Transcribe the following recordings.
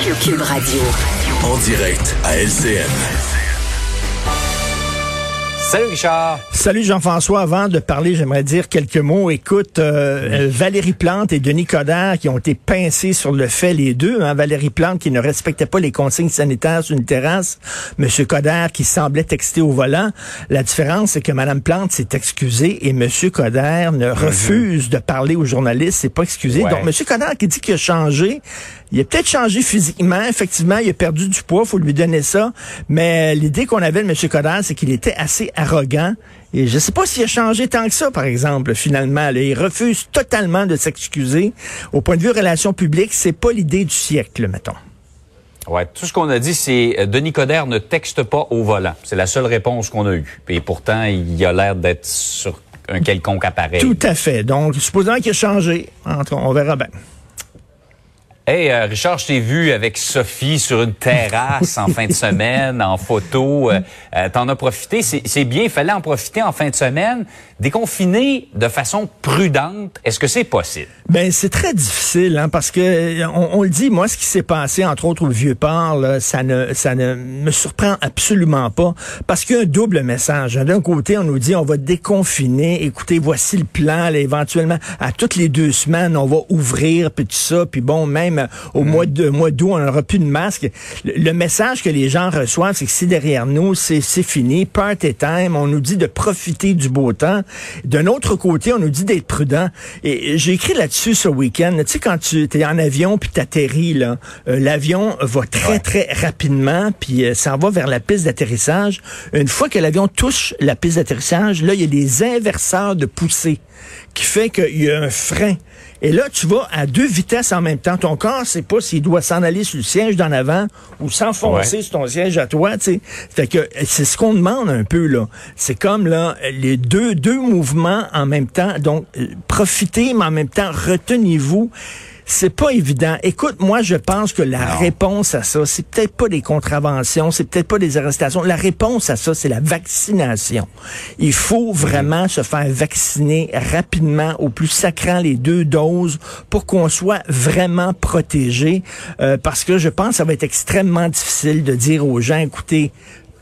Cube Radio. En direct à LCN. Salut Richard. Salut Jean-François. Avant de parler, j'aimerais dire quelques mots. Écoute, euh, euh, Valérie Plante et Denis Coderre qui ont été pincés sur le fait, les deux. Hein? Valérie Plante qui ne respectait pas les consignes sanitaires sur une terrasse. Monsieur Coderre qui semblait texter au volant. La différence, c'est que Madame Plante s'est excusée et Monsieur Coderre ne refuse de parler aux journalistes. C'est pas excusé. Ouais. Donc, Monsieur Coderre qui dit qu'il a changé. Il a peut-être changé physiquement. Effectivement, il a perdu du poids. Faut lui donner ça. Mais l'idée qu'on avait de Monsieur Coderre, c'est qu'il était assez arrogant. Et je sais pas s'il a changé tant que ça, par exemple, finalement. là. il refuse totalement de s'excuser. Au point de vue relations publiques, c'est pas l'idée du siècle, mettons. Ouais, tout ce qu'on a dit, c'est euh, Denis Coderre ne texte pas au volant. C'est la seule réponse qu'on a eue. Et pourtant, il a l'air d'être sur un quelconque appareil. Tout à fait. Donc, supposons qu'il a changé. On verra bien. Hey, euh, Richard, je t'ai vu avec Sophie sur une terrasse en fin de semaine, en photo. Euh, euh, T'en as profité. C'est bien, il fallait en profiter en fin de semaine. Déconfiner de façon prudente, est-ce que c'est possible? Ben c'est très difficile hein, parce que euh, on, on le dit moi ce qui s'est passé entre autres au vieux port là, ça ne ça ne me surprend absolument pas parce qu'il y a un double message. hein. D'un côté on nous dit on va déconfiner, écoutez voici le plan là, éventuellement à toutes les deux semaines on va ouvrir puis tout ça puis bon même euh, au mois de mois d'août on n'aura plus de masque. Le, le message que les gens reçoivent c'est que c'est derrière nous, c'est c'est fini, party time, on nous dit de profiter du beau temps. D'un autre côté on nous dit d'être prudent et j'ai écrit là-dessus ce week-end. Tu sais, quand tu es en avion puis t'atterris, là, euh, l'avion va très, Ouais. très rapidement puis euh, s'en va vers la piste d'atterrissage. Une fois que l'avion touche la piste d'atterrissage, là, il y a des inverseurs de poussée qui fait qu'il y a un frein. Et là, tu vas à deux vitesses en même temps. Ton corps sait pas s'il doit s'en aller sur le siège d'en avant ou s'enfoncer Ouais. sur ton siège à toi, tu sais. Fait que euh, c'est ce qu'on demande un peu, là. C'est comme, là, les deux, deux mouvements en même temps. Donc, euh, profitez, mais en même temps, retenez-vous. C'est pas évident. Écoute, moi, je pense que la Non. réponse à ça, c'est peut-être pas des contraventions, c'est peut-être pas des arrestations. La réponse à ça, c'est la vaccination. Il faut vraiment se faire vacciner rapidement, au plus sacrant les deux doses, pour qu'on soit vraiment protégé. Euh, parce que je pense que ça va être extrêmement difficile de dire aux gens, écoutez,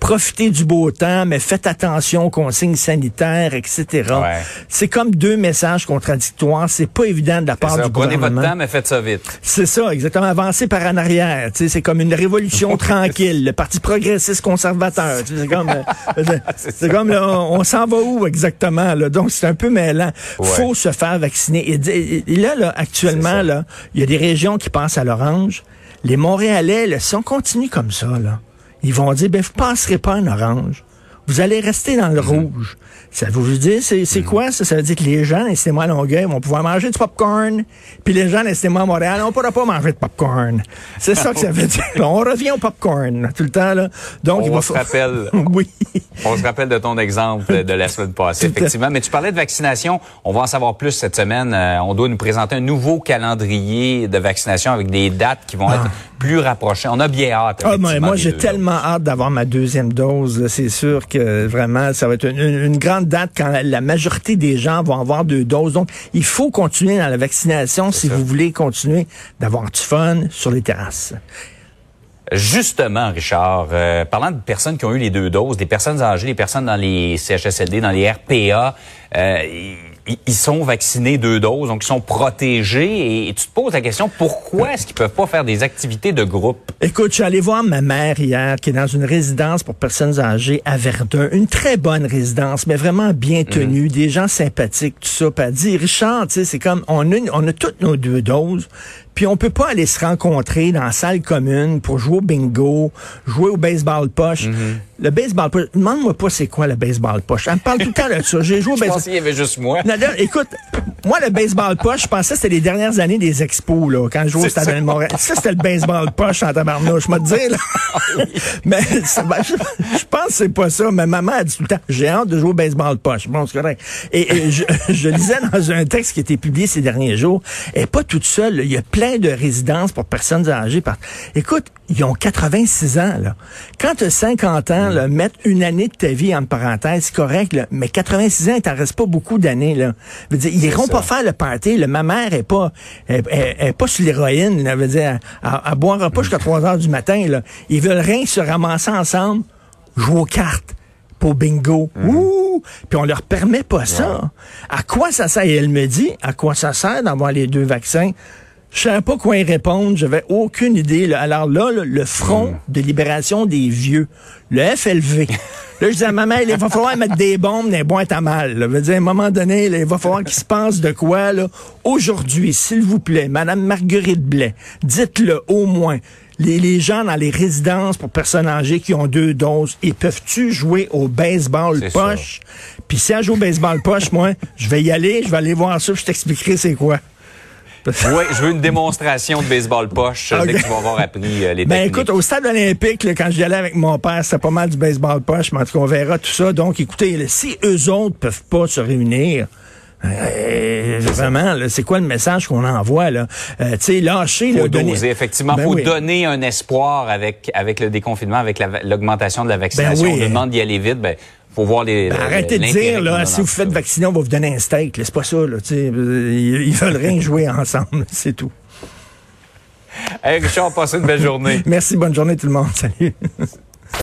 profitez du beau temps, mais faites attention aux consignes sanitaires, etc. Ouais. C'est comme deux messages contradictoires. C'est pas évident de la part Ça, du prenez gouvernement. votre temps, mais faites ça vite. C'est ça, exactement. Avancer par en arrière. C'est comme une révolution tranquille. Le Parti progressiste conservateur. C'est comme, euh, c'est- comme là, on s'en va où exactement? Là? Donc, c'est un peu mêlant. Ouais. faut se faire vacciner. Et, là, là, actuellement, là, il y a des régions qui passent à l'orange. Les Montréalais, là, si on continue comme ça, là, ils vont dire, ben, vous passerez pas en orange. Vous allez rester dans le Mhm. rouge. Ça veut dire, c'est c'est quoi ça? Ça veut dire que les gens, laissez-moi à Longueuil, vont pouvoir manger du popcorn, puis les gens, laissez-moi à Montréal, on pourra pas manger de popcorn. C'est ça que ça veut dire. On revient au popcorn tout le temps, là. Donc, il On va se rappelle, oui. on se rappelle de ton exemple de la semaine passée, effectivement. Mais tu parlais de vaccination. On va en savoir plus cette semaine. Euh, on doit nous présenter un nouveau calendrier de vaccination avec des dates qui vont être plus rapprochées. On a bien hâte. Ah, moi, effectivement, moi j'ai tellement hâte d'avoir ma deuxième dose. C'est sûr que vraiment, ça va être une, une- une grande date quand la, la majorité des gens vont avoir deux doses. Donc, il faut continuer dans la vaccination si vous voulez continuer d'avoir du fun sur les terrasses. Justement, Richard, euh, parlant de personnes qui ont eu les deux doses, des personnes âgées, des personnes dans les CHSLD, dans les RPA, euh, ils, sont vaccinés deux doses, donc ils sont protégés. Et, tu te poses la question, pourquoi est-ce qu'ils peuvent pas faire des activités de groupe? Écoute, je suis allé voir ma mère hier, qui est dans une résidence pour personnes âgées à Verdun. Une très bonne résidence, mais vraiment bien tenue, des gens sympathiques, tout ça. Puis elle dit, Richard, tu sais, c'est comme, on a, on a toutes nos deux doses, puis on peut pas aller se rencontrer dans la salle commune pour jouer au bingo, jouer au baseball poche. Le baseball poche, demande-moi pas c'est quoi le baseball poche. Elle me parle tout le temps de ça. J'ai joué au Je baseball pense qu'il y avait juste moi. non, non, écoute, moi, le baseball poche, je pensais que c'était les dernières années des expos, là, quand je jouais au Stade de Montréal. Ça, c'était le baseball poche en tabarnouche, je me dire, là. mais ça va- je, je pense que c'est pas ça. Mais maman a dit tout le temps, j'ai hâte de jouer au baseball poche. Bon, c'est correct. Et, et je, je lisais dans un texte qui a été publié ces derniers jours, elle est pas toute seule. là. Il y a plein de résidences pour personnes âgées. Par... Écoute, ils ont 86 ans, là. Quand tu as 50 ans, là, mettre une année de ta vie en parenthèse, c'est correct, là, mais 86 ans, il t'en reste pas beaucoup d'années. Là. Veut dire, ils iront pas faire le party. Là. Ma mère est pas est, est- est pas sur l'héroïne. là. Veut dire, elle, elle boira pas jusqu'à 3 heures du matin. Là. Ils veulent rien se ramasser ensemble, jouer aux cartes pour bingo. Ouh! Puis on leur permet pas ça. À quoi ça sert? Et elle me dit, à quoi ça sert d'avoir les deux vaccins? Je savais pas quoi y répondre, j'avais aucune idée. là. Alors là, le, le Front de libération des vieux, le FLV. Là, je disais à ma mère, il va falloir mettre des bombes dans les boîtes à mal. Là. Je veux dire, à un moment donné, là, il va falloir qu'il se passe de quoi. là. Aujourd'hui, s'il vous plaît, Madame Marguerite Blais, dites-le au moins. Les, les gens dans les résidences pour personnes âgées qui ont deux doses, ils peuvent-tu jouer au baseball poche? Puis si elle joue au baseball poche, moi, je vais y aller, je vais aller voir ça, je t'expliquerai c'est quoi. Oui, je veux une démonstration de baseball poche euh, dès que tu vas avoir appris euh, les Ben techniques. écoute, au stade olympique, là, quand j'y allais avec mon père, c'était pas mal du baseball poche, mais en tout cas, on verra tout ça. Donc, écoutez, là, si eux autres peuvent pas se réunir, euh, vraiment, c'est quoi le message qu'on envoie là? Euh, Tu sais, lâcher, faut là, donner- doser, effectivement. Ben faut oui. donner un espoir avec avec le déconfinement, avec la- l'augmentation de la vaccination. Ben oui. On demande d'y aller vite. Ben, faut voir les. Ben, arrêtez de dire, là, si vous faites vacciner, on va vous donner un steak. C'est pas ça, là. Ils, ils veulent rien jouer ensemble, c'est tout. Hey, Richard, passez une belle journée. Merci, bonne journée tout le monde. Salut.